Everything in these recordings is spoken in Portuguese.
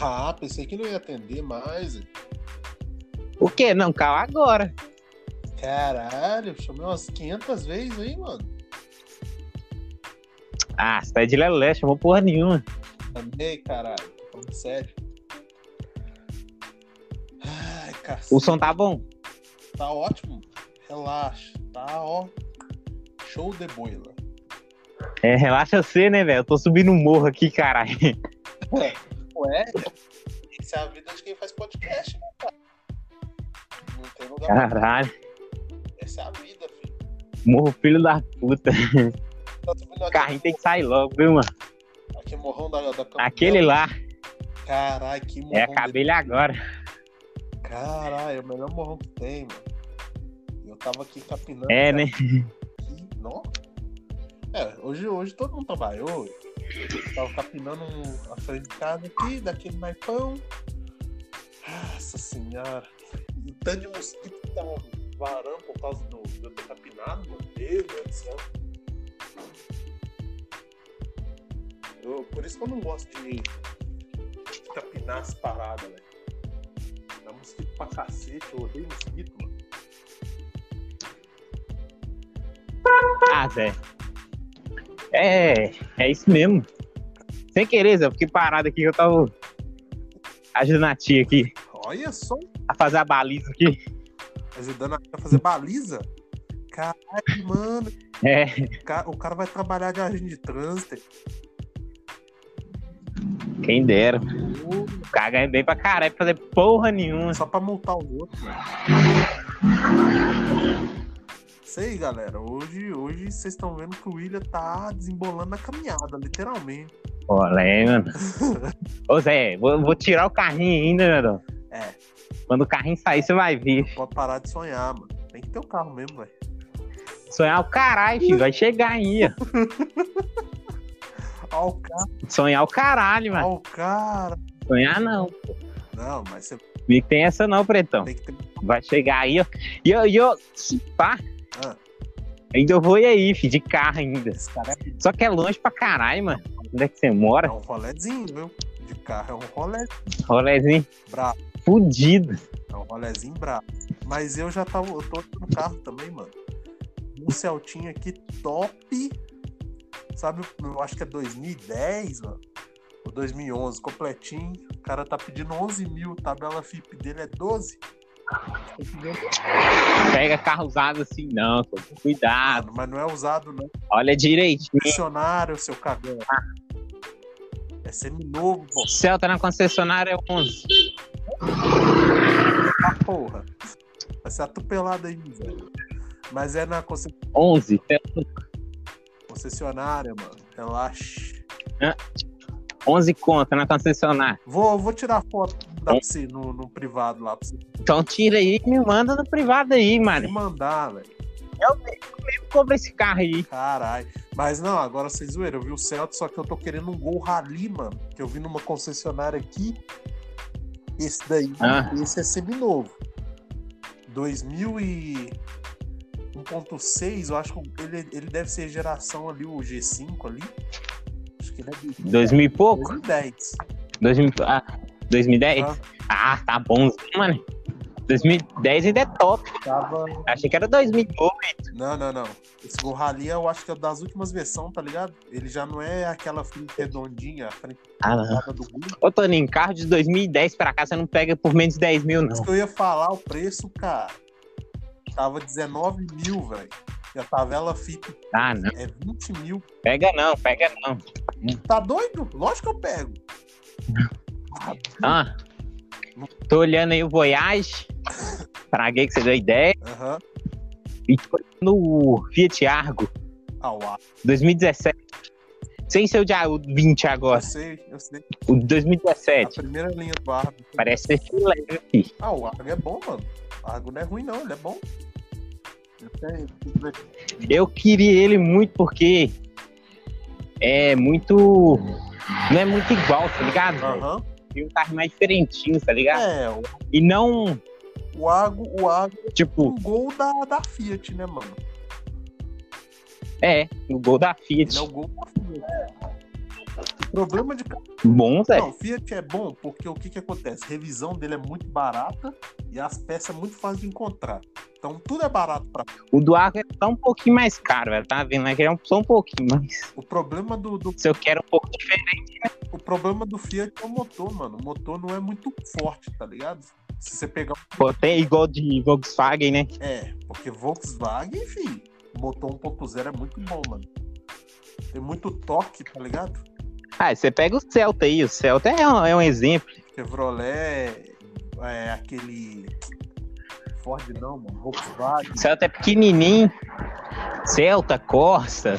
Ah, pensei que não ia atender mais. O quê? Não, cala agora. Caralho, chamei umas 500 vezes aí, mano. Ah, você tá de lelé, chamou porra nenhuma. Amei, caralho. Falando sério. Ai, cacete. O som tá bom? Tá ótimo. Relaxa. Tá, ó. Show de boila. É, relaxa você, né, velho? Eu tô subindo um morro aqui, caralho. Ué, isso é a vida de quem faz podcast, né, cara? Não tem lugar. Caralho. Essa é a vida, filho. Morro filho da puta. Tá carrinho tem que sair logo, viu, mano? aqui morrão da, da. Aquele lá Caralho, que morrão. é a de- cabelha agora. Caralho, é o melhor morrão que tem, mano. Eu tava aqui capinando. É, cara, né? aqui, Não? É, hoje, hoje todo mundo trabalhou. Tava capinando a frente de casa aqui, daquele naipão. Nossa senhora. O tanto de mosquito que tava varando por causa do, ter capinado. Meu Deus do céu. Eu- por isso que eu não gosto de, de capinar as paradas, velho. Dá mosquito pra cacete, eu odeio mosquito, mano. Ah, Zé. É, é isso mesmo. Sem querer, Zé, eu fiquei parado aqui que eu tava ajudando a tia aqui Olha só, a fazer a baliza aqui. ajudando a fazer baliza. Caralho, mano. É, O cara, o cara vai trabalhar de agente de trânsito. quem dera. O cara ganha bem pra caralho pra fazer porra nenhuma. Só pra multar os outros, mano. Aí, galera. Hoje, hoje vocês estão vendo que o William tá desembolando na caminhada, literalmente. Olé, mano. Ô, Zé, vou, vou tirar o carrinho ainda, meu. É. Quando o carrinho sair, você vai ver. Pode parar de sonhar, mano. Tem que ter o carro mesmo, velho. Sonhar o caralho, filho. Vai chegar aí, ó. Cara, Sonhar o caralho, mano. ó o cara. Sonhar não. Não, mas você Comigo tem essa não, pretão. tem que ter. Vai chegar aí, ó. E eu, e eu, se pá, Ah, ainda eu vou aí, filho, de carro ainda. esse cara é, Só que é longe pra caralho, mano. Onde é que você é mora? um rolezinho, viu? De carro é um rolé Rolezinho brabo. fudido. É um rolezinho brabo. Mas eu já tava. Eu tô no carro também, mano. Um Celtinha aqui top. Sabe, eu acho que é 2010, mano. Ou 2011, completinho. O cara tá pedindo 11 mil. Tabela FIP dele é 12. Pega carro usado assim, não. Cuidado. Mas não é usado, não. Olha direitinho. Funcionário, seu cagão. É seminovo, pô. Celta na concessionária é 11. Ah, porra. Vai ser atropelado aí, velho. Mas é na conce- 11. concessionária, mano. Relaxa. 11 conta na concessionária. Vou, vou tirar foto pra você no, no privado lá pra você Então tira aí e me manda no privado aí, me mano. mandar, velho. Eu compro esse carro aí. Caralho. Mas não, agora vocês zoeiram. Eu vi o Celta, só que eu tô querendo um Gol Rally, mano. Que eu vi numa concessionária aqui. Esse daí, Ah. esse é seminovo. 2000 e 1.6, eu acho que ele, ele deve ser geração ali, o G5 ali. É de 2000 e pouco? 2010. 2000, ah, 2010? Ah. Ah, tá bom, mano. 2010 ainda é top. Tava... Achei que era 2008. Não, não, não. Esse Gol Rally eu acho que é das últimas versões, tá ligado? Ele já não é aquela frente redondinha, a frente Ah, não. do. Ô, Toninho, carro de 2010 pra cá você não pega por menos de 10 mil, Isso não. que eu ia falar, o preço, cara. Tava 19 mil, velho. E a tabela FIP Ah, não. é 20 mil. Pega não, pega não. Tá doido? Lógico que eu pego. Ah, tô olhando aí o Voyage. Praguei que você deu ideia. Aham. E tô olhando o Fiat Argo Ah, o Argo. 2017. Sem ser o de o 20 Eu agora. sei, eu sei. O A 2017. primeira linha do Argo. Parece ser viu, filho? Ah, o Argo é bom, mano. O Argo não é ruim, não. Ele é bom. Eu Eu queria ele muito porque é muito. Não é muito igual, tá ligado? Aham. Tem um carro mais diferentinho, tá ligado? É, o- E não, o Argo, o Argo é tipo, um gol da, da Fiat, né, mano? é, o gol da Fiat. Ele é o gol da Fiat. O problema de. Bom. Não, Fiat é bom porque o que, que acontece? A revisão dele é muito barata e as peças é muito fácil de encontrar. Então tudo é barato pra. O do Arco é só um pouquinho mais caro, velho. Tá vendo? Aqui é um- só um pouquinho, mas O problema do, do- se eu quero um pouco diferente. o problema do Fiat é o motor, mano. O motor não é muito forte, tá ligado? Se você pegar. Pô, tem igual de Volkswagen, né? É, porque Volkswagen, enfim, motor 1.0 é muito bom, mano. Tem muito toque, tá ligado? Ah, você pega o Celta aí. O Celta é um, é um exemplo. Chevrolet é aquele. Ford não, mano. Volkswagen. Celta é pequenininho. Celta, Corsa,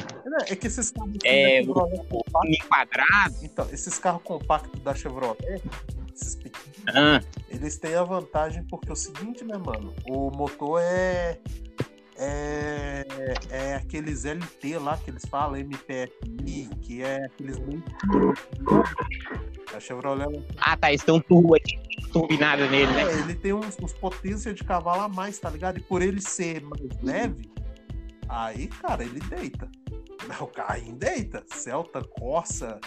É, é que esses carros É, em quadrado. então, esses carros compactos da Chevrolet, esses pequenos, Ah, eles têm a vantagem porque é o seguinte, né, mano? O motor é. É, é aqueles LT lá que eles falam, MPFI, que é aqueles meio. A Chevrolet ah, tá. Eles estão turbo aqui, turbinado nele, né? É, ele tem uns, uns potência de cavalo a mais, tá ligado? E por ele ser mais leve, aí, cara, ele deita. O carrinho deita. Celta, Corsa,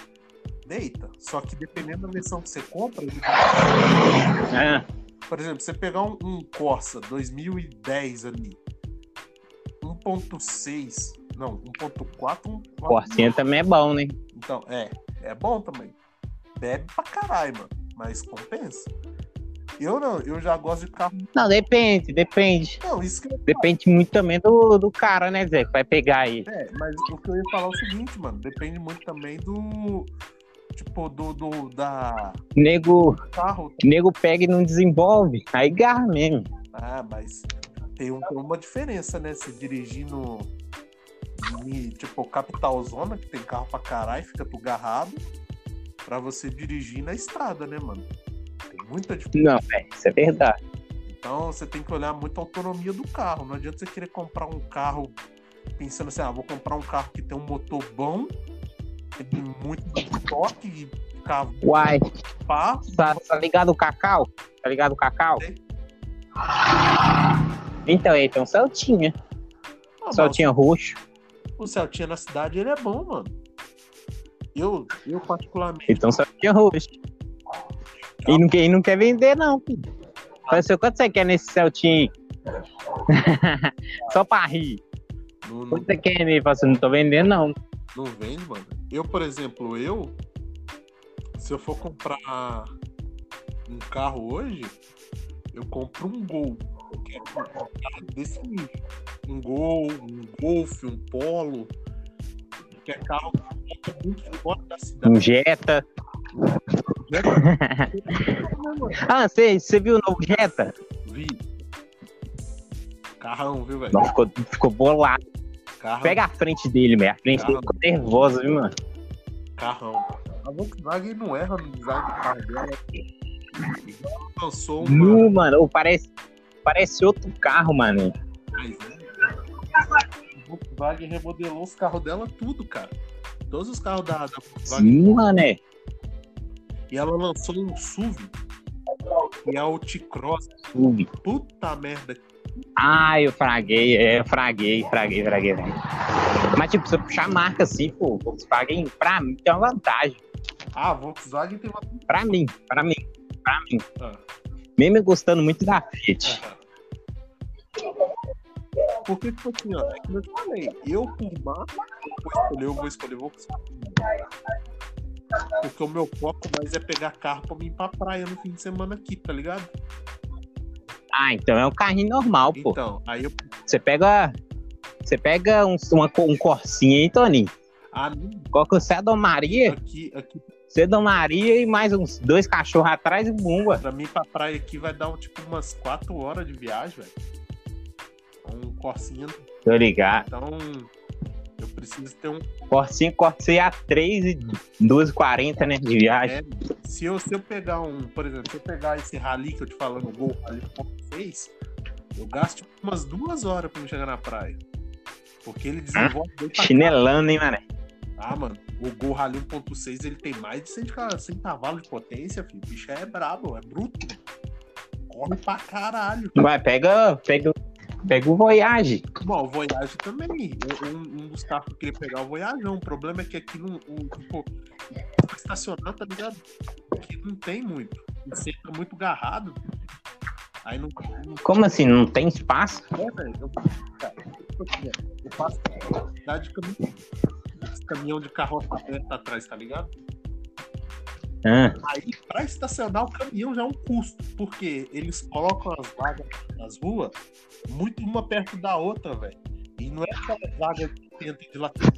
deita. Só que dependendo da versão que você compra, ele- Ah, por exemplo, você pegar um, um Corsa 2010 ali, 1.6, não, 1.4, um, Corsinha também é bom, né? então, é, é bom também. Bebe pra caralho, mano, mas compensa. Eu não, eu já gosto de carro. Não, depende, depende. Não, isso que Depende muito também do, do cara, né, Zé? Que vai pegar aí. É, mas o que eu ia falar é o seguinte, mano, depende muito também do. Tipo, do, do da Nego, carro. nego pega e não desenvolve. Aí garra mesmo. Ah, mas tem, um- tem uma diferença, né? Se dirigir no. tipo, capital zona, que tem carro pra caralho, fica tudo garrado, pra você dirigir na estrada, né, mano? Tem muita diferença. Não, é, isso é verdade. Então você tem que olhar muito a autonomia do carro. Não adianta você querer comprar um carro pensando assim, ah, vou comprar um carro que tem um motor bom, que tem muito toque cavalo Uai, pá. tá, tá ligado o Cacau? Tá ligado o Cacau? Sei. Então, ele tem um Celtinha. Ah, mas Celtinha roxo. O Celtinha na cidade ele é bom, mano. Eu, eu particularmente. Um Celtinha roxo. E não, quer, e não quer vender, não, filho. Fala assim, quanto você quer nesse Celtinha? Só pra rir. Não, não, Quanto você quer nele? Fala assim, não tô vendendo, não. não vende, mano. Eu, por exemplo, eu. Se eu for comprar um carro hoje, eu compro um Gol. Um desse. Um Gol, um Golf, um Polo. Que é carro que fica muito fora da cidade. Um Jetta. Ah, você, você viu o novo Jetta? Vi. Carrão, viu, velho? Ficou, ficou bolado. Carrão. Pega a frente dele, velho. A frente dele ficou nervosa, viu, mano? Carrão. A Volkswagen não erra no design do carro dela. Lançou uma. Nu, mano. parece, parece outro carro, mano. mais, né? A Volkswagen remodelou os carros dela tudo, cara. Todos os carros da, da Volkswagen. Sim, mano. É. E ela lançou um SUV, que é o T-Cross. Sub. Puta merda. Ah, eu fraguei, é, eu fraguei, fraguei, fraguei, fraguei. Mas, tipo, se eu puxar a marca assim, pô, Volkswagen, pra mim, tem uma vantagem. Ah, Volkswagen tem uma. Pra mim, pra mim, pra mim. Ah. Mesmo gostando muito da Fiat. Porque, tipo assim, ó, é que eu falei, eu por marca, eu vou escolher, eu vou escolher. Porque o meu foco mais é pegar carro pra mim ir pra praia no fim de semana aqui, tá ligado? Ah, então é um carrinho normal, pô. Então, aí eu. Você pega. Você pega um, uma, um Corsinha aí, Toninho. Ah, não, Coloca o Cedo Maria, aqui, aqui, Cedo Maria e mais uns dois cachorros atrás e bumba. pra mim, pra praia aqui vai dar tipo umas 4 horas de viagem, velho. Um Corsinha. Tô ligado. Então, eu preciso ter um. Corsinha, Corsinha a 3 e 2,40, né? De viagem. É, se, eu, se eu pegar um, por exemplo, se eu pegar esse rally que eu te falando, o Gol Rally 6, eu gasto tipo, umas duas horas pra me chegar na praia. Porque ele desenvolve pra Chinelando, hein, mano? Ah, mano, o Gol Rally 1.6 ele tem mais de 100, ca- 100 cavalos de potência, filho. O bicho é brabo, é bruto. Corre pra caralho. Vai, pega, pega, Pega o Voyage. Bom, o Voyage também. Um, um dos carros que eu queria pegar é o Voyage. O problema é que aqui não. Um, tipo, estacionar, tá ligado? Aqui não tem muito. Você tá muito garrado. Aí não. não Como assim? Não tem espaço? é, velho. Eu, cara, eu faço cidade de caminhão. Esse caminhão de carroça aberta atrás, tá ligado? Ah, Aí, pra estacionar o caminhão já é um custo, porque eles colocam as vagas nas ruas muito uma perto da outra, velho. E não é aquela vaga que entra de lateral.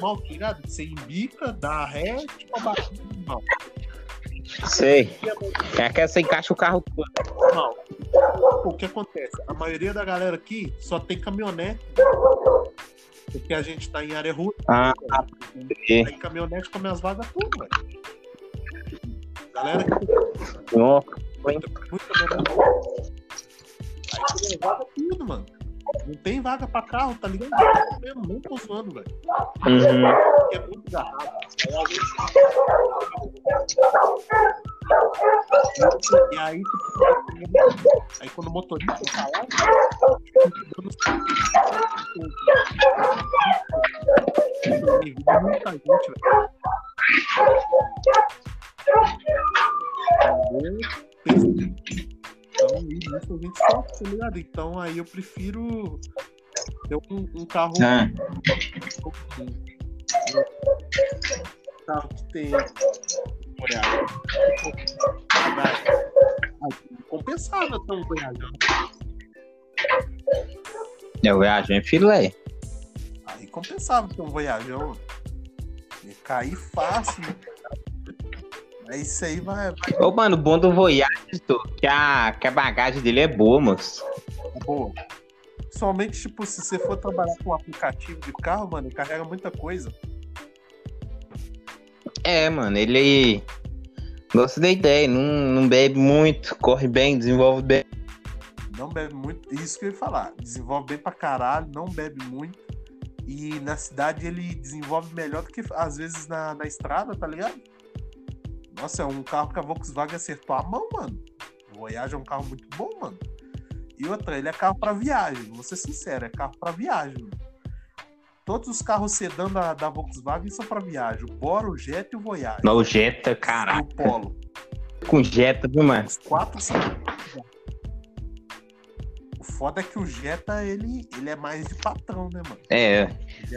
Mal, tá ligado? Você embica, dá ré, tipo a batida normal. sei. É que você encaixa o carro todo. Não. O que acontece? A maioria da galera aqui só tem caminhonete. Porque a gente tá em área rural. Ah, entendi. Aí caminhonete come as vagas tudo, velho. Galera que Ó, Muito caminhonete. Aí come vagas tudo, mano. Não tem vaga pra carro, tá ligado? Não mesmo, não tô zoando, velho. Uhum. É muito garrado. Aí, às vezes, E aí, tipo, aí quando o motorista lá, dando muita gente, velho. Então, isso a gente sofre, tá ligado? Então aí eu prefiro ter um, um carro Ah, um carro que tem Compensava um Goiás. eu viajo em filé. Aí compensava ter um Voyajão. Ia cair fácil. Aí isso aí vai, vai Ô, mano, o bom do Voyage, tô, que a, que a bagagem dele é boa, moço. dar boa. Somente, tipo, se você for trabalhar com um aplicativo de carro, mano, carrega muita coisa. É, mano, ele. Gosto da ideia, não, não bebe muito, corre bem, desenvolve bem. Não bebe muito. Isso que eu ia falar. Desenvolve bem pra caralho, não bebe muito. E na cidade ele desenvolve melhor do que às vezes na, na estrada, tá ligado? Nossa, é um carro que a Volkswagen acertou a mão, mano. O Voyage é um carro muito bom, mano. E outra, ele é carro pra viagem. Vou ser sincero, é carro pra viagem. Mano. Todos os carros sedã da, da Volkswagen são pra viagem. O Bora, o Jetta e o Voyage. Não, o Jetta, E o caraca. Polo. Com Jetta, viu, mano? Os quatro são. O foda é que o Jetta, ele, ele é mais de patrão, né, mano? É.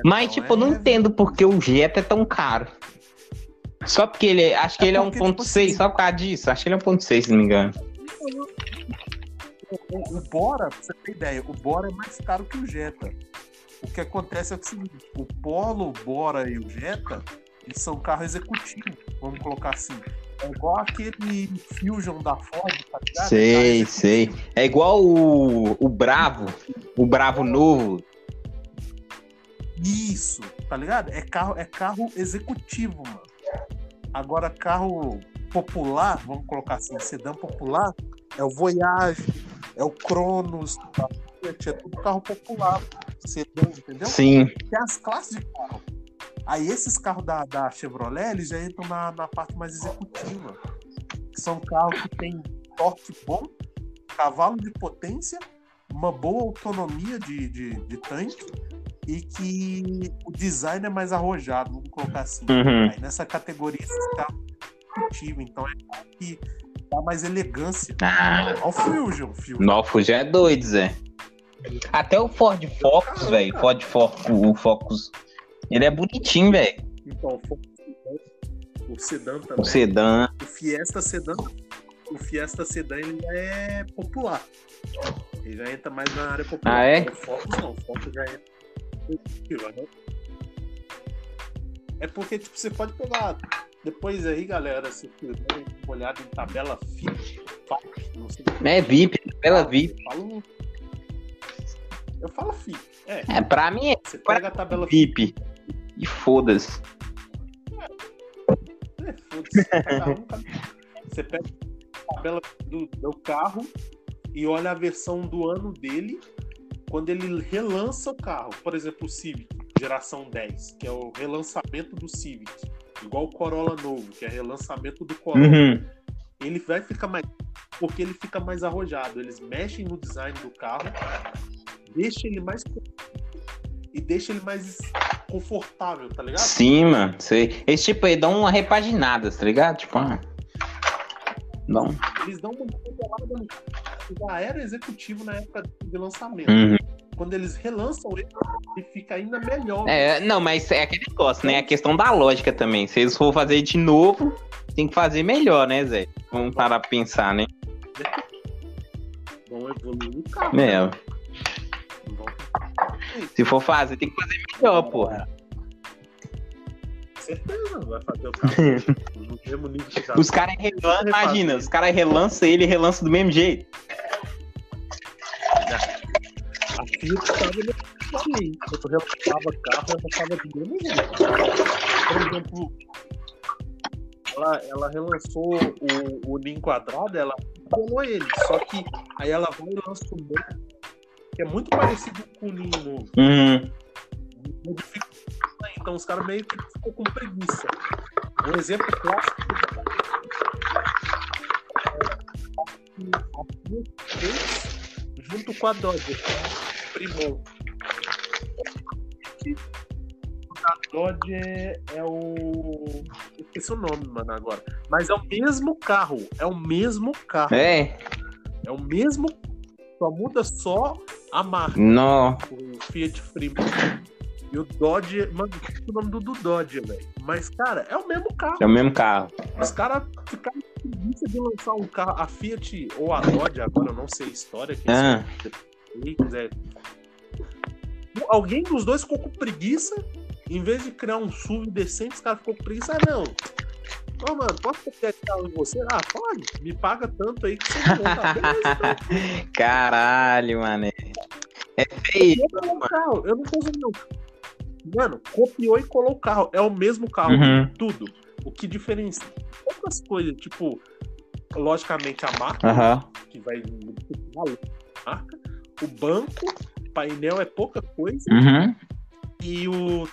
O Mas, tipo, eu não é- entendo porque o Jetta é tão caro. Só porque ele. é- Acho que É ele é porque, 1.6, tipo assim- só por causa disso. Acho que ele é 1.6, se não me engano. O, o Bora, pra você ter ideia, o Bora é mais caro que o Jetta. O que acontece é o seguinte: o Polo, o Bora e o Jetta, eles são carro executivo, vamos colocar assim. É igual aquele Fusion da Ford, tá ligado? Sei, sei. É igual o, o Bravo. O Bravo novo. Isso, tá ligado? É carro, é carro executivo, mano. Agora, carro popular, vamos colocar assim, sedã popular, é o Voyage, é o Cronos, tá? é tudo carro popular, sedã, entendeu? Sim. Tem as classes de carro. Aí esses carros da, da Chevrolet, eles já entram na, na parte mais executiva. Que são carros que têm torque bom, cavalo de potência, uma boa autonomia de, de, de tanque e que o design é mais arrojado, vamos colocar assim. Uhum. Aí nessa categoria esses carros executivo, então é carro que dá mais elegância. Ah, Olha o Fusion, Fusion. Novo já é doido, Zé. Até o Ford Focus, velho. Ford Focus, o Focus. Ele é bonitinho, velho. Então, o Focus, o sedã também. O sedã. O Fiesta Sedan, o Fiesta Sedan ele já é popular. Ele já entra mais na área popular. Ah, é? O Focus não, o Focus já entra. né? É porque, tipo, você pode pegar. Depois aí, galera, se uma olhada em tabela FIP, não sei É VIP, ela VIP. eu falo. Eu falo FIP. É, É, pra mim é você pega a tabela FIP. VIP. E foda-se. É, foda-se, cada- Você pega a tabela do, do carro e olha a versão do ano dele quando ele relança o carro. Por exemplo, o Civic, geração 10, que é o relançamento do Civic. Igual o Corolla novo, que é relançamento do Corolla. Uhum. Ele vai ficar mais. Porque ele fica mais arrojado. Eles mexem no design do carro deixa ele mais e deixa ele mais confortável, tá ligado? Sim, mano. Sei. Esse tipo aí dá uma repaginada, tá ligado? Tipo, ah, um... Eles dão uma no já era executivo na época de lançamento. Uhum. Quando eles relançam ele, ele fica ainda melhor. É, não, mas é aquele negócio, né? A questão da lógica também. Se eles for fazer de novo, tem que fazer melhor, né, Zé? Vamos parar pra pensar, né? Vão evoluir o carro. É. Vão- Se for fazer, tem que fazer melhor, porra. certeza, vai fazer o carro no mesmo nível que já. Os caras relançam, imagina, os caras relançam ele e relançam do mesmo jeito. A Fiat carro, de. Por exemplo, ela, ela relançou o, o Ninho Quadrado, ela colou ele. Só que aí ela vai e lança o que é muito parecido com o Ninho novo. Uhum. então os caras meio que ficou com preguiça. Um exemplo clássico é junto com a Dodge, primou. A Dodge é o. Esqueci o nome, mano, agora. Mas é o mesmo carro. É o mesmo carro. É, É o mesmo. Só muda só a marca. não. O Fiat Primo. E o Dodge, mano, o nome do, do Dodge, velho. Mas, cara, é o mesmo carro. É o mesmo carro. Os caras ficaram com preguiça de lançar um carro. A Fiat ou a Dodge, agora eu não sei a história. Quem Ah, quiser. Alguém dos dois ficou com preguiça. Em vez de criar um SUV decente, os caras ficou com preguiça. Ah, não. Ô, mano, posso copiar esse carro em você? Ah, pode. Me paga tanto aí que você não tá. Beleza, então. caralho, mané. É feio. Carro. Eu não tô usando, não. Mano, copiou e colou o carro. É o mesmo carro. Uhum. Tudo. O que diferencia poucas coisas, tipo, logicamente a marca, Aham. que vai a marca, o banco, painel é pouca coisa, Uhum. e o.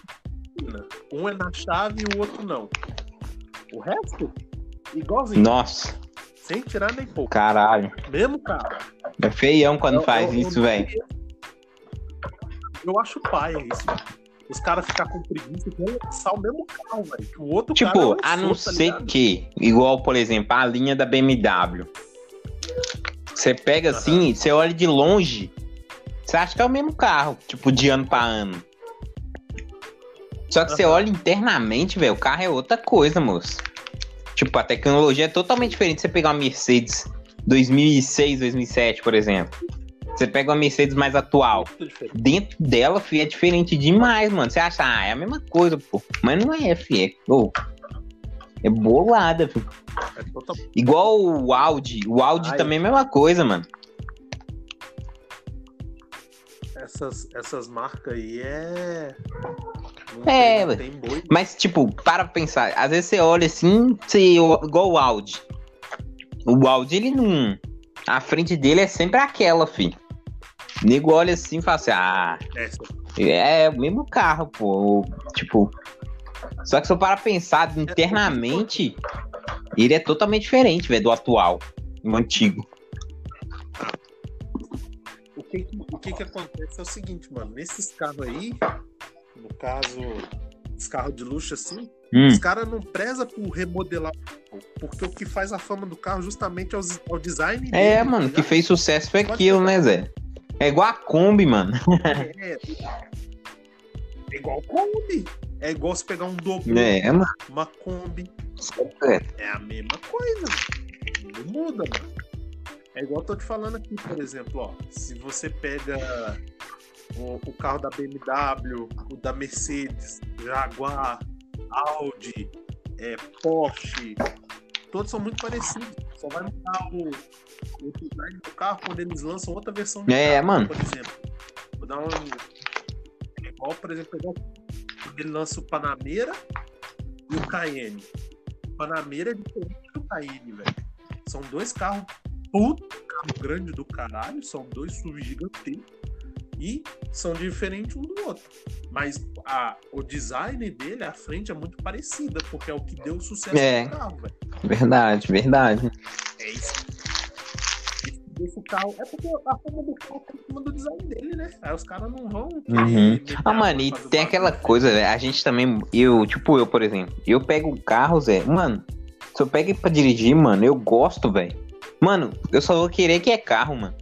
Um é na chave e o outro não. O resto, igualzinho, Nossa, sem tirar nem pouco. caralho. Mesmo carro. É feião quando Eu- faz eu- isso, velho. Eu acho paia isso. Os caras ficam com preguiça de lançar o mesmo carro, velho. O outro cara Tipo, lançou, a não tá ser ligado? que, igual, por exemplo, a linha da BMW. Você pega assim, você olha de longe, você acha que é o mesmo carro, tipo, de ano pra ano. Só que você Aham. olha internamente, velho, o carro é outra coisa, moço. Tipo, a tecnologia é totalmente diferente. Você pegar uma Mercedes 2006, 2007, por exemplo. Você pega uma Mercedes mais atual. Dentro dela, fi, é diferente demais, mano. Você acha, ah, é a mesma coisa, pô. Mas não é, fi. É, ô, é bolada, fi. É total- Igual o Audi. O Audi Ai. também é a mesma coisa, mano. Essas, essas marcas aí é. Não É, tem, tem boi. Mas, tipo, para pensar. Às vezes você olha assim, você, igual o Audi. O Audi, ele não. A frente dele é sempre aquela, fi. O nego olha assim e fala assim, ah, Essa. é o mesmo carro, pô. Tipo. Só que se eu parar pra pensar internamente, ele é totalmente diferente, velho, do atual, do antigo. O que, que- que que acontece é o seguinte, mano. Nesses carros aí, no caso, os carros de luxo assim, Hum, os caras não prezam por remodelar porque o que faz a fama do carro justamente é o, é o design dele. é, tá mano, o que fez sucesso foi aquilo, né, Zé? É igual a Kombi, mano. É, é igual Kombi. É igual você pegar um dobro, É, mano. uma Kombi. É a mesma coisa. Não muda, mano. É igual eu tô te falando aqui, por exemplo, ó. Se você pega o, o carro da BMW, o da Mercedes, Jaguar, Audi, é, Porsche, todos são muito parecidos. Só vai mudar o, o design do carro quando eles lançam outra versão do É, carro, mano. por exemplo. Vou dar um. É igual, por exemplo, quando ele lança o Panamera e o Cayenne. O Panamera é diferente do Cayenne, velho. São dois carros puto, carro grande do caralho, são dois SUV gigantescos e são diferentes um do outro. Mas a, o design dele, a frente é muito parecida, porque é o que deu sucesso É. no carro, velho. Verdade, verdade. É isso. O carro. É porque a forma do carro tá em cima do design dele, né? Aí os caras não vão. Uhum. Ah, mano, e tem aquela coisa, Zé. A gente também. Eu, tipo, eu, por exemplo, eu pego o carro, Zé. Mano, se eu pego pra dirigir, mano, eu gosto, velho. Mano, eu só vou querer que é carro, mano.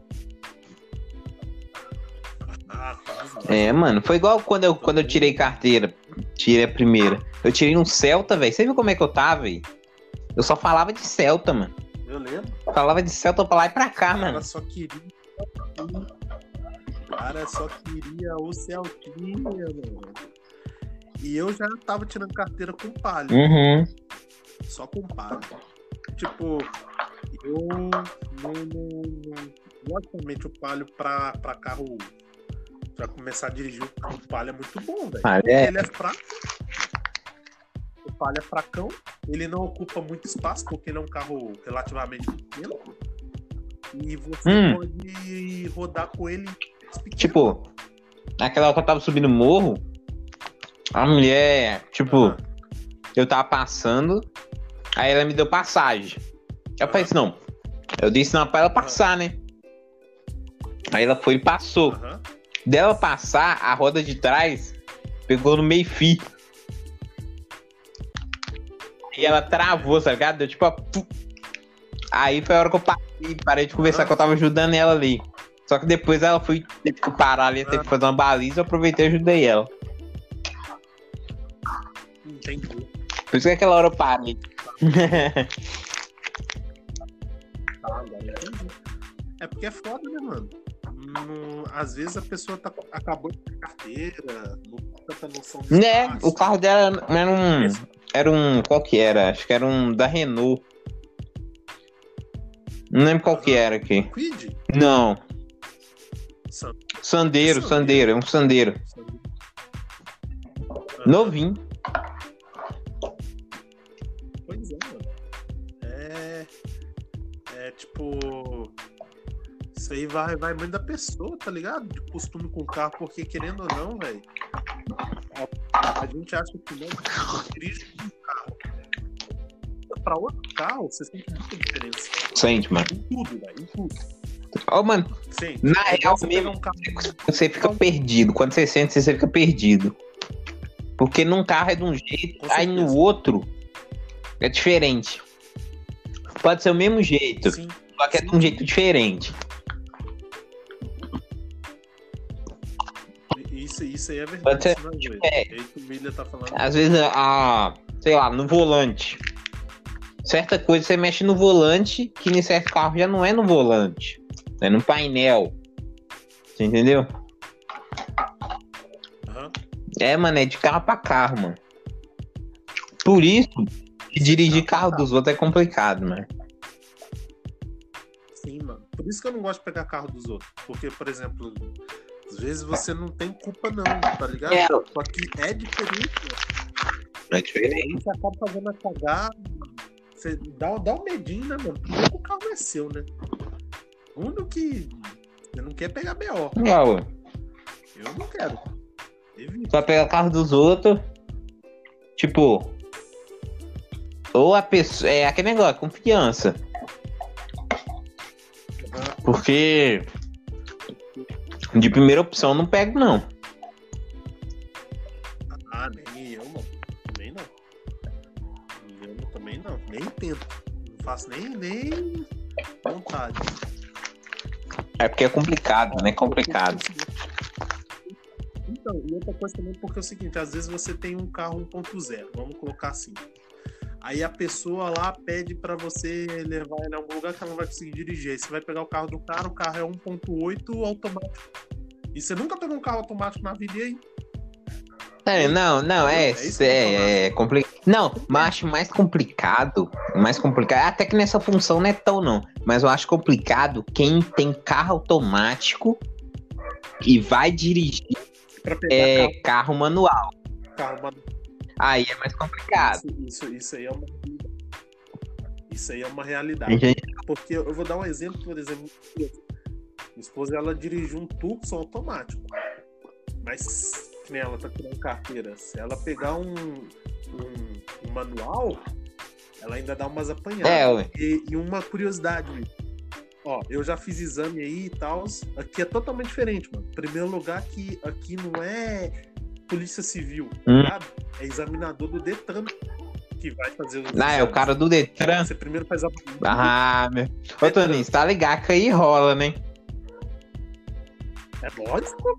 Ah, tá. É, mano, foi igual quando eu, quando eu tirei carteira. Tirei a primeira. Eu tirei um Celta, velho. Você viu como é que eu tava, velho? Eu só falava de Celta, mano. Eu lembro. Falava de Celta pra lá e pra cá, O cara mano. só queria. O cara só queria o Celtinha, mano. E eu já tava tirando carteira com palha. Uhum. Só com palha. Tipo, eu não. não- Logicamente, o palio pra, pra carro. Pra começar a dirigir o carro palha é muito bom, velho. Palio é- Ele é fraco. O palha é fracão. Ele não ocupa muito espaço, porque ele é um carro relativamente pequeno. E você Hum. pode rodar com ele. pequeno. Tipo, naquela hora que eu tava subindo o morro, a mulher, tipo, Aham. eu tava passando, aí ela me deu passagem. Eu falei assim, não. Eu disse não pra ela passar, né? Aí ela foi e passou. Aham. Dela passar, a roda de trás pegou no meio fio. E ela travou, tá ligado? Deu tipo a... Aí foi a hora que eu parei, parei de conversar, que eu tava ajudando ela ali. Só que depois ela foi teve que parar ali, teve que fazer uma baliza, eu aproveitei e ajudei ela. Entendi. Por isso que aquela hora eu parei. Tá. É porque é foda, né, mano? Não- às vezes a pessoa tá, acabou de ter carteira, não tem tanta noção de né? espaço. O carro dela era um. Era um. Qual que era? Acho que era um da Renault. Não lembro qual que era aqui. Quid? Não. Sam- Sandeiro, Sandeiro. Sandeiro, é um Sandeiro. Sam- Novinho. É. É tipo. Isso aí vai, vai muito da pessoa, tá ligado? De costume com o carro, porque querendo ou não, velho. A, a gente acha que não dirige um carro. Pra outro carro, você sente muita diferença. Sente, mano. Em tudo, velho. Em tudo. Ó, mano, Sim. Na real você mesmo, um carro. você fica perdido. Quando você sente, você fica perdido. Porque num carro é de um jeito, aí no outro é diferente. Pode ser o mesmo jeito, Sim. só que é de um jeito diferente. Isso, isso aí é verdade. Pode ser- é é. Tá. Às vezes, a, sei lá, no volante. Certa coisa você mexe no volante, que em certo carro já não é no volante. É no painel. Você entendeu? Aham. É, mano, é de carro pra carro, mano. Por isso, que dirigir carro dos outros é complicado, mano. Sim, mano. Por isso que eu não gosto de pegar carro dos outros. Porque, por exemplo, às vezes você não tem culpa, não, tá ligado? É. Só que é diferente, mano. É diferente. você acaba fazendo a cagada. Você dá, dá um medinho, né, mano? Primeiro que o carro é seu, né? Segundo que você não quer pegar BO. Não. Eu não quero. Evita. Só pegar carro dos outros. Tipo. Ou a pessoa. É aquele negócio, confiança. Porque. De primeira opção eu não pego, não. Ah, nem eu, mano. Também não. Eu não- também não. Nem tento. Não faço nem, nem vontade. É porque é complicado, né? É complicado. Então, e outra coisa também, porque é o seguinte, às vezes você tem um carro 1.0, vamos colocar assim. Aí a pessoa lá pede pra você levar ele a algum lugar que ela não vai conseguir dirigir. Aí você vai pegar o carro do cara, o carro é 1.8 automático. E você nunca pegou um carro automático na vida e aí? É, não, não, é, É é, é complicado. Não, mas acho mais complicado, mais complicado, até que nessa função não é tão não, mas eu acho complicado quem tem carro automático e vai dirigir é, carro manual. carro, carro mano, Aí é mais complicado. isso, isso, isso aí é uma isso aí é uma realidade. Porque eu vou dar um exemplo, por exemplo, minha esposa ela dirigiu um Tucson automático. Mas nem ela tá tirando carteira. Se ela pegar um, um, um manual, ela ainda dá umas apanhadas. É. E, e uma curiosidade, Ó, eu já fiz exame aí e tal. Aqui é totalmente diferente, mano. Primeiro lugar que aqui não é polícia civil, Hum. sabe? É examinador do Detran que vai fazer os Ah, é o cara do Detran. Você primeiro faz a Ah, meu. Ô, Toninho, você tá ligado que aí rola, né? É lógico.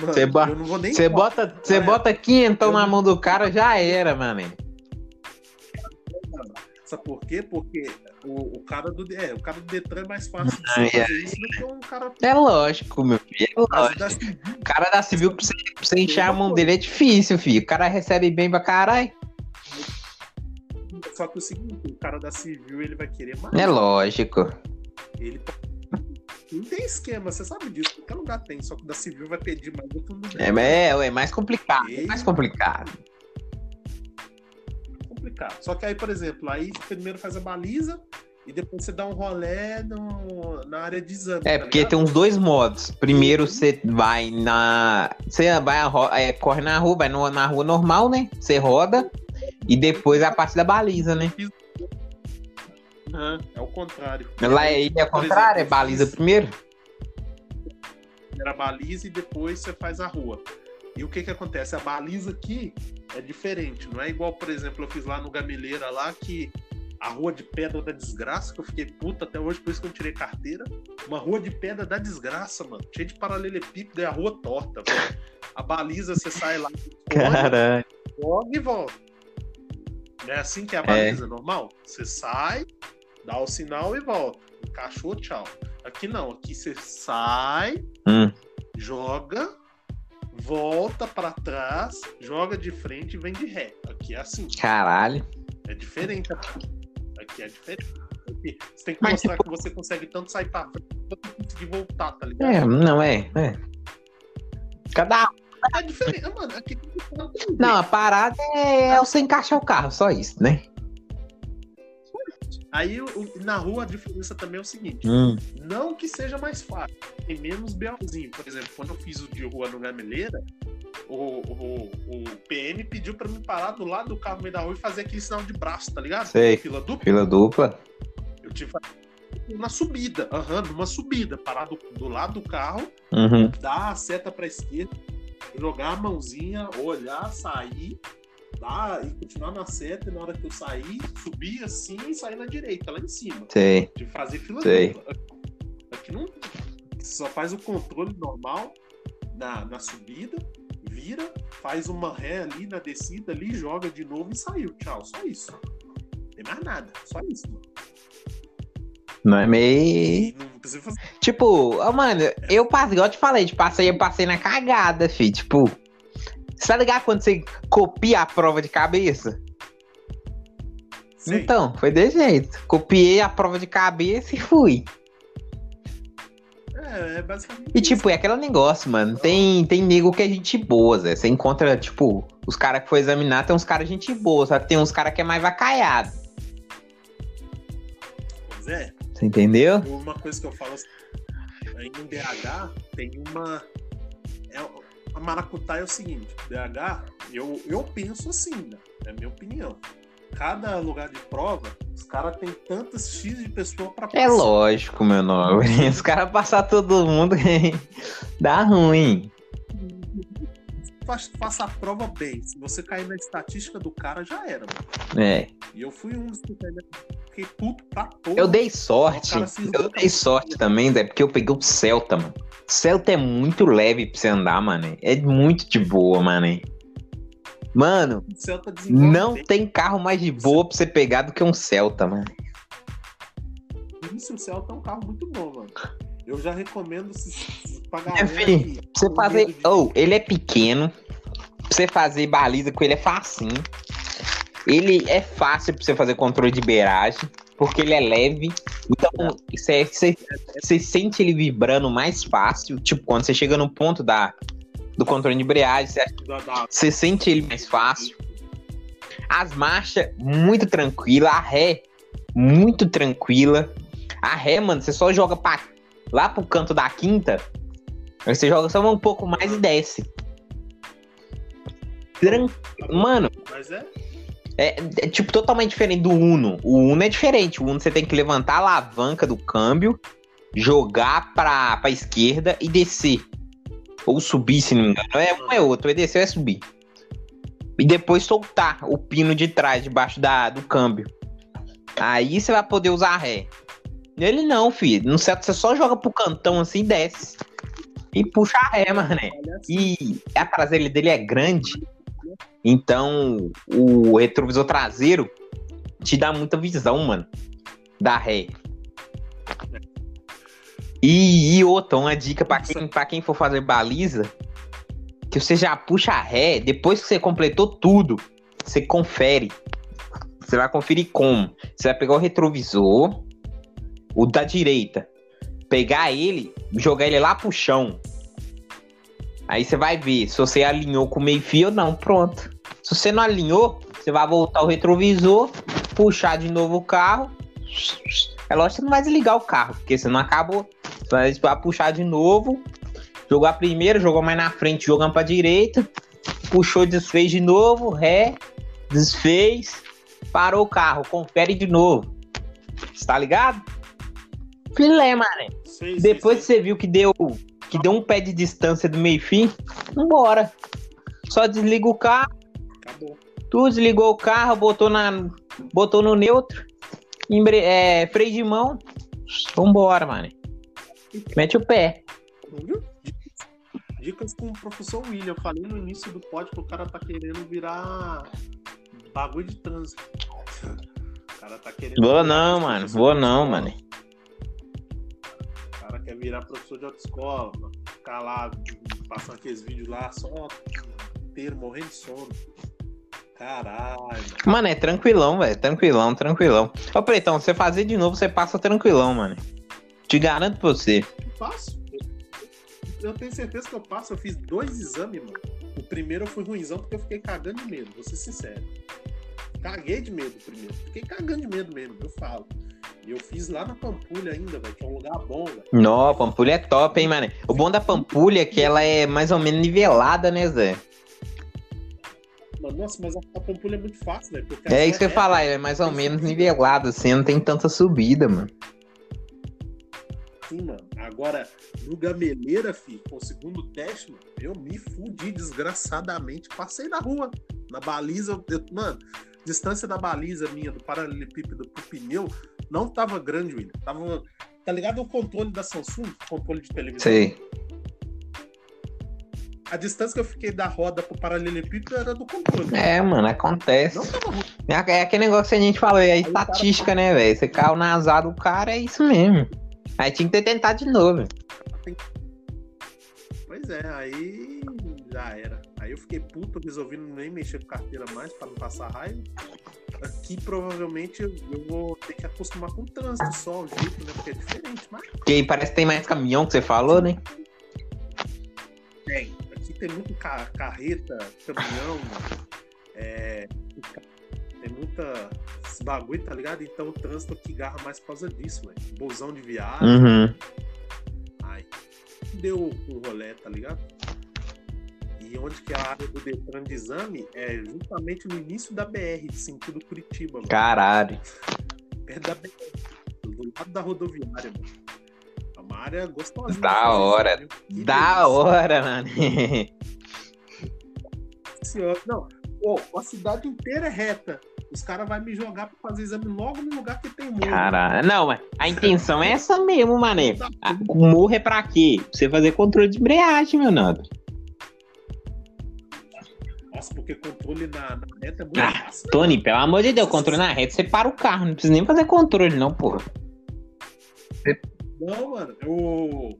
Você bo- eu não vou nem Você bota, você É. bota quinhentão na não- mão do cara, já era, mano. Sabe por quê? Porque o, o cara do é, o cara do Detran é mais fácil de você fazer isso do que um cara É lógico, meu filho. É lógico. O cara da civil, pra você, pra você encher a mão dele é difícil, filho. O cara recebe bem pra caralho. Só que o seguinte, o cara da civil ele vai querer mais. É lógico. Ele não tem esquema, você sabe disso. Qualquer lugar tem, só que o da civil vai pedir mais do que o É, é, é mais complicado. É mais complicado. Complicado. Só que aí, por exemplo, aí primeiro faz a baliza e depois você dá um rolé no, na área de exame. É, tá porque ligado? tem uns dois modos. Primeiro você vai na. Você vai a ro- é, corre na rua, vai no- na rua normal, né? Você roda. E depois a parte da baliza, né? Aham, é o contrário. Lá é, é o contrário, é exemplo, baliza fiz- primeiro. Primeiro a baliza e depois você faz a rua. E o que que acontece? A baliza aqui é diferente. Não é igual, por exemplo, eu fiz lá no Gameleira lá que a rua de pedra da desgraça, que eu fiquei puta até hoje, por isso que eu tirei carteira. Uma rua de pedra da desgraça, mano. Cheio de paralelepípedo e a rua torta, velho. A baliza, você sai lá, Caralho. joga e volta. Não é assim que é a baliza normal? Você sai, dá o sinal e volta. Encaixou, tchau. Aqui não, aqui você sai, Hum. joga, volta pra trás, joga de frente e vem de ré. Aqui é assim, Caralho. é diferente. Aqui é diferente. Aqui, você tem que Mas mostrar que você consegue tanto sair pra frente quanto conseguir voltar, tá ligado? É, não é. é. Cada. É diferente, mano. Aqui Não, a parada é, é você encaixar o carro, só isso, né? Aí o- na rua a diferença também é o seguinte: Hum. não que seja mais fácil, tem menos BOzinho. Por exemplo, quando eu fiz o de rua no Gameleira, o, o, o PM pediu pra me parar do lado do carro no meio da rua e fazer aquele sinal de braço, tá ligado? Sei. Fila dupla. Fila dupla. Eu tive na subida, aham, numa subida, parar do, do lado do carro, Uhum. dar a seta pra esquerda, jogar a mãozinha, olhar, sair, dar e continuar na seta, e na hora que eu sair, subir assim e sair na direita, lá em cima. Sei. De fazer fila Sei. dupla. Aqui não você só faz o controle normal na, na subida, vira, faz uma ré ali na descida ali, joga de novo e saiu. Tchau, só isso. Não tem mais nada, só isso, mano. Não é meio. Não fazer. Tipo, ó, mano, eu passei, igual eu te falei, de passei, eu passei na cagada, fi. Tipo, você tá ligado quando você copia a prova de cabeça? Sei. Então, foi desse jeito. Copiei a prova de cabeça e fui. É, é basicamente. E isso. tipo, é aquele negócio, mano. Tem, tem nego que é gente boa, Zé. Você encontra, tipo, os caras que foi examinar, tem uns caras gente boa, só que tem uns caras que é mais vacaiado. Pois é, Você entendeu? uma coisa que eu falo assim, aí em BH tem uma. É, a maracutaia é o seguinte, BH, eu, eu penso assim, né? É a minha opinião. Cada lugar de prova, os caras têm tantas X de pessoa pra É lógico, meu nobre. Os caras passar todo mundo dá ruim. Faça a prova bem. Se você cair na estatística do cara, já era, mano. É. E eu fui um dos que fiquei puto pra porra. Eu dei sorte. Eu dei sorte também, Zé, porque eu peguei o Celta, mano. Celta é muito leve pra você andar, mano. É muito de boa, mano. Mano, não tem carro mais de boa pra você pegar do que um Celta, mano. Isso, o Celta é um carro muito bom, mano. Eu já recomendo Meu filho, Pra você fazer. Ou, ele é pequeno. Pra você fazer baliza com ele é facinho. Ele é fácil pra você fazer controle de beiragem. Porque ele é leve. Então, você, você, sente ele vibrando mais fácil. Tipo, quando você chega no ponto da, do controle de embreagem, você sente ele mais fácil. As marchas, muito tranquila. A ré, muito tranquila. A ré, mano, você só joga pra, lá pro canto da quinta. Aí você joga só um pouco mais e desce. Tran- Mano, Mas é. é, é, tipo totalmente diferente do Uno. O Uno é diferente. O Uno você tem que levantar a alavanca do câmbio jogar pra, pra esquerda e descer. Ou subir, se não me engano. É um é outro, é descer ou é subir. E depois soltar o pino de trás, debaixo da, do câmbio. Aí você vai poder usar ré. Nele não, filho. No certo, você só joga pro cantão assim e desce. E puxa a ré, mané. E a traseira dele é grande. Então, o retrovisor traseiro te dá muita visão, mano. Da ré. E, e outra, uma dica pra quem, pra quem for fazer baliza, que você já puxa a ré, depois que você completou tudo, você confere. Você vai conferir como? Você vai pegar o retrovisor, o da direita, pegar ele, jogar ele lá pro chão. Aí você vai ver se você alinhou com o meio fio ou não. Pronto. Se você não alinhou, você vai voltar o retrovisor, puxar de novo o carro. É lógico que você não vai desligar o carro, porque você não acabou. Você vai puxar de novo, jogar primeiro, jogou mais na frente, jogando pra direita, puxou, desfez de novo, ré, desfez, parou o carro, confere de novo. Está ligado? Filé, mané. Sei, sei, Depois que sei. você viu que deu, que deu um pé de distância do meio fim, vambora. Só desliga o carro, Acabou. tu desligou o carro, botou, na, botou no neutro, empre, é, freio de mão, vambora, mano. Mete o pé. Viu? Dicas- com o professor William. Eu falei no início do pódio que o cara tá querendo virar bagulho de trânsito. O cara tá querendo. Vou não, mano. Vou não, mano. Quer virar professor de autoescola. Ficar lá passando aqueles vídeos lá só inteiro, morrendo de sono. Caralho. mano. Mano, é tranquilão, velho. Tranquilão, tranquilão. Ô, Pretão, você fazer de novo, você passa tranquilão, mano. Te garanto pra você. Eu passo. Eu tenho certeza que eu passo. Eu fiz dois exames, mano. O primeiro eu fui ruimzão porque eu fiquei cagando de medo, vou ser sincero. Caguei de medo primeiro. Fiquei cagando de medo mesmo, eu falo. E eu fiz lá na Pampulha ainda, velho, que é um lugar bom, velho. Nó, Pampulha é top, hein, mano. O bom da Pampulha é que ela é mais ou menos nivelada, né, Zé? Mano, Nossa, mas a, a Pampulha é muito fácil, velho. porque É isso que eu ia reta. falar, é mais ou menos nivelada, assim, não tem tanta subida, mano. Sim, mano. Agora, no Gameleira, fi, com o segundo teste, mano, eu me fudi desgraçadamente. Passei na rua, na baliza. eu- mano, distância da baliza minha, do paralelepípedo pro pneu, não tava grande, William. Tava. Tá ligado o controle da Samsung? Controle de televisão? Sei. A distância que eu fiquei da roda pro paralelepípedo era do controle. É, mano, acontece. É é aquele negócio que a gente falou, é Aí o cara- estatística, né, velho? Você caiu na azar do cara, é isso mesmo. Aí tinha que ter tentado de novo. Pois é, aí já era. Aí eu fiquei puto, resolvi nem mexer com carteira mais pra não passar raiva. Aqui provavelmente eu vou ter que acostumar com o trânsito só, o jeito, né? Porque é diferente, mas Porque aí parece que tem mais caminhão que você falou, né? tem. Aqui tem muito ca- carreta, caminhão, é, tem muita esse bagulho, tá ligado? Então o trânsito aqui garra mais por causa disso, velho. Bolsão de viagem, Uhum. Aí deu um rolê, tá ligado? E onde que é a área do Detran de exame é justamente no início da BR, sentido Curitiba, mano. Caralho. Perto da BR. Do lado da rodoviária, mano. É uma área gostosa. Da hora. Da hora, mano. Senhora. Não, pô, a cidade inteira é reta. Os caras vão me jogar pra fazer exame logo no lugar que tem morro. Caralho. Não, mas a intenção é essa mesmo, mané. Ah, O morro é pra quê? Pra você fazer controle de embreagem, meu nobre. Nossa, porque controle na, na reta é muito Ah, fácil. Tony, pelo amor de Deus, controle na reta, você para o carro. Não precisa nem fazer controle, não, porra. Não, mano. Eu...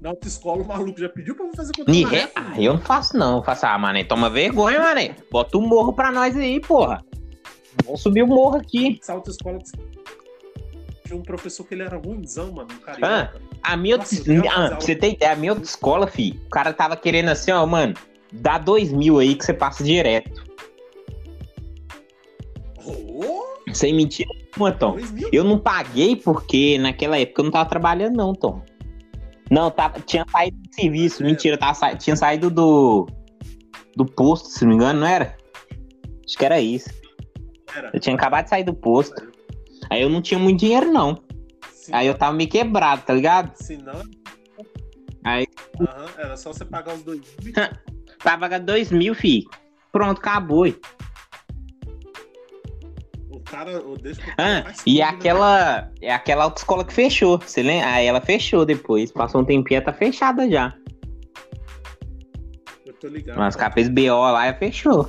Na autoescola o maluco já pediu pra eu fazer controle na reta. Ah, eu não faço, não. Eu faço, ah, mané, toma vergonha, mané. Bota o morro pra nós aí, porra. Vamos subir o morro aqui. Essa autoescola tinha um professor que ele era ruimzão, mano, um carioca. A minha Nossa, ah, pra você ter ideia, a minha outra escola, fi, o cara tava querendo assim, ó, mano, dá dois mil aí que você passa direto. Oh, Sem mentira nenhuma, Tom. Eu não paguei porque naquela época eu não tava trabalhando, não, Tom. Não, tava, tinha saído do serviço. É. Mentira, tava, tinha saído do. Do posto, se não me engano, não era? Acho que era isso. Era. Eu tinha acabado de sair do posto. Aí eu não tinha muito dinheiro, não. Se, Aí eu tava meio quebrado, tá ligado? se não. Aí- Aham, era só você pagar os dois Pra pagar dois mil, fi. Pronto, acabou. O cara. O, deixa Ah, cara e né? aquela. É aquela autoescola que fechou. Você lembra? Aí ela fechou depois. Passou um tempinho, tá fechada já. Eu tô ligado. Mas ela fez BO lá e fechou.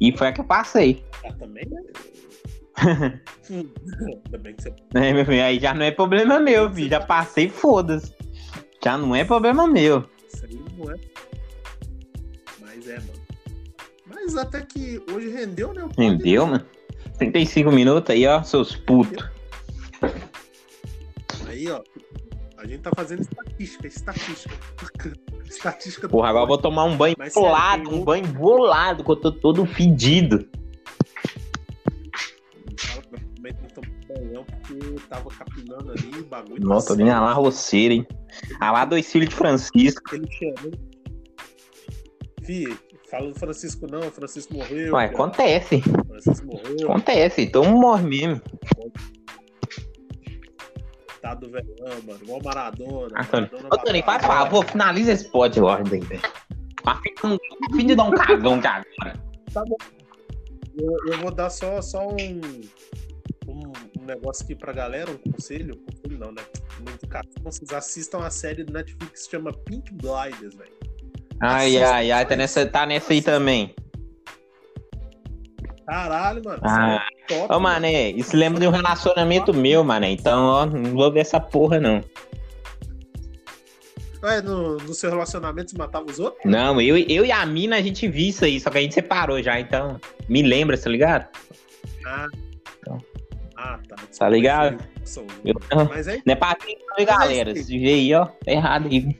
E foi a que eu passei. Ah, também, né? Né, meu filho? Aí já não é problema meu, filho. Já passei, foda-se. Já não é problema meu. Isso aí não é. Mas é, mano. Mas até que hoje rendeu, né? o pod, Entendeu, né? mano? 35 minutos aí, ó, seus putos. Aí, ó. A gente tá fazendo estatística, estatística. estatística Porra, agora eu vou tomar um banho Mas sério, bolado, um banho bolado, que eu tô todo fedido. Porque tava capinando ali o bagulho. Nossa, tô nem a lá roceira, hein? A lá dois filhos de Francisco. Fih, fala do Francisco não, o Francisco morreu. Ué, acontece. Francisco morreu, Acontece, todo mundo morre mesmo. tá do velhão, mano. Igual Maradona. Ah. Maradona Ô, Tony, faz favor, finaliza esse pod ordem, velho. A fim de- a fim de dar um cagão de agora. Eu, eu vou dar só, só um, um, um negócio aqui pra galera, um conselho. Conselho não, né? Uma indicação. Vocês assistam a série do Netflix que chama Pink Blinders, velho. Ai, ai, ai, tá nessa, tá nessa aí também. Caralho, mano. Ah. isso é top, Ô, mano. mané, isso lembra de um relacionamento meu, mané. Então, ó, não vou ver essa porra, não. Ué, no, no seu relacionamento você matava os outros? Não, eu, eu e a mina, a gente viu isso aí, só que a gente separou já, então. Me lembra, tá ligado? Ah. Então. Ah, tá. Tá ligado? Eu- Mas é Não é pra quem não, galera. Se vê aí, ó, tá errado aí.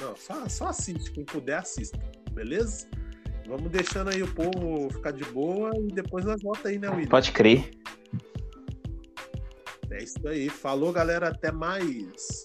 Não, só, só assiste, quem puder assista, beleza? Vamos deixando aí o povo ficar de boa e depois nós volta aí, né, William? Pode crer. É isso aí. Falou, galera, até mais.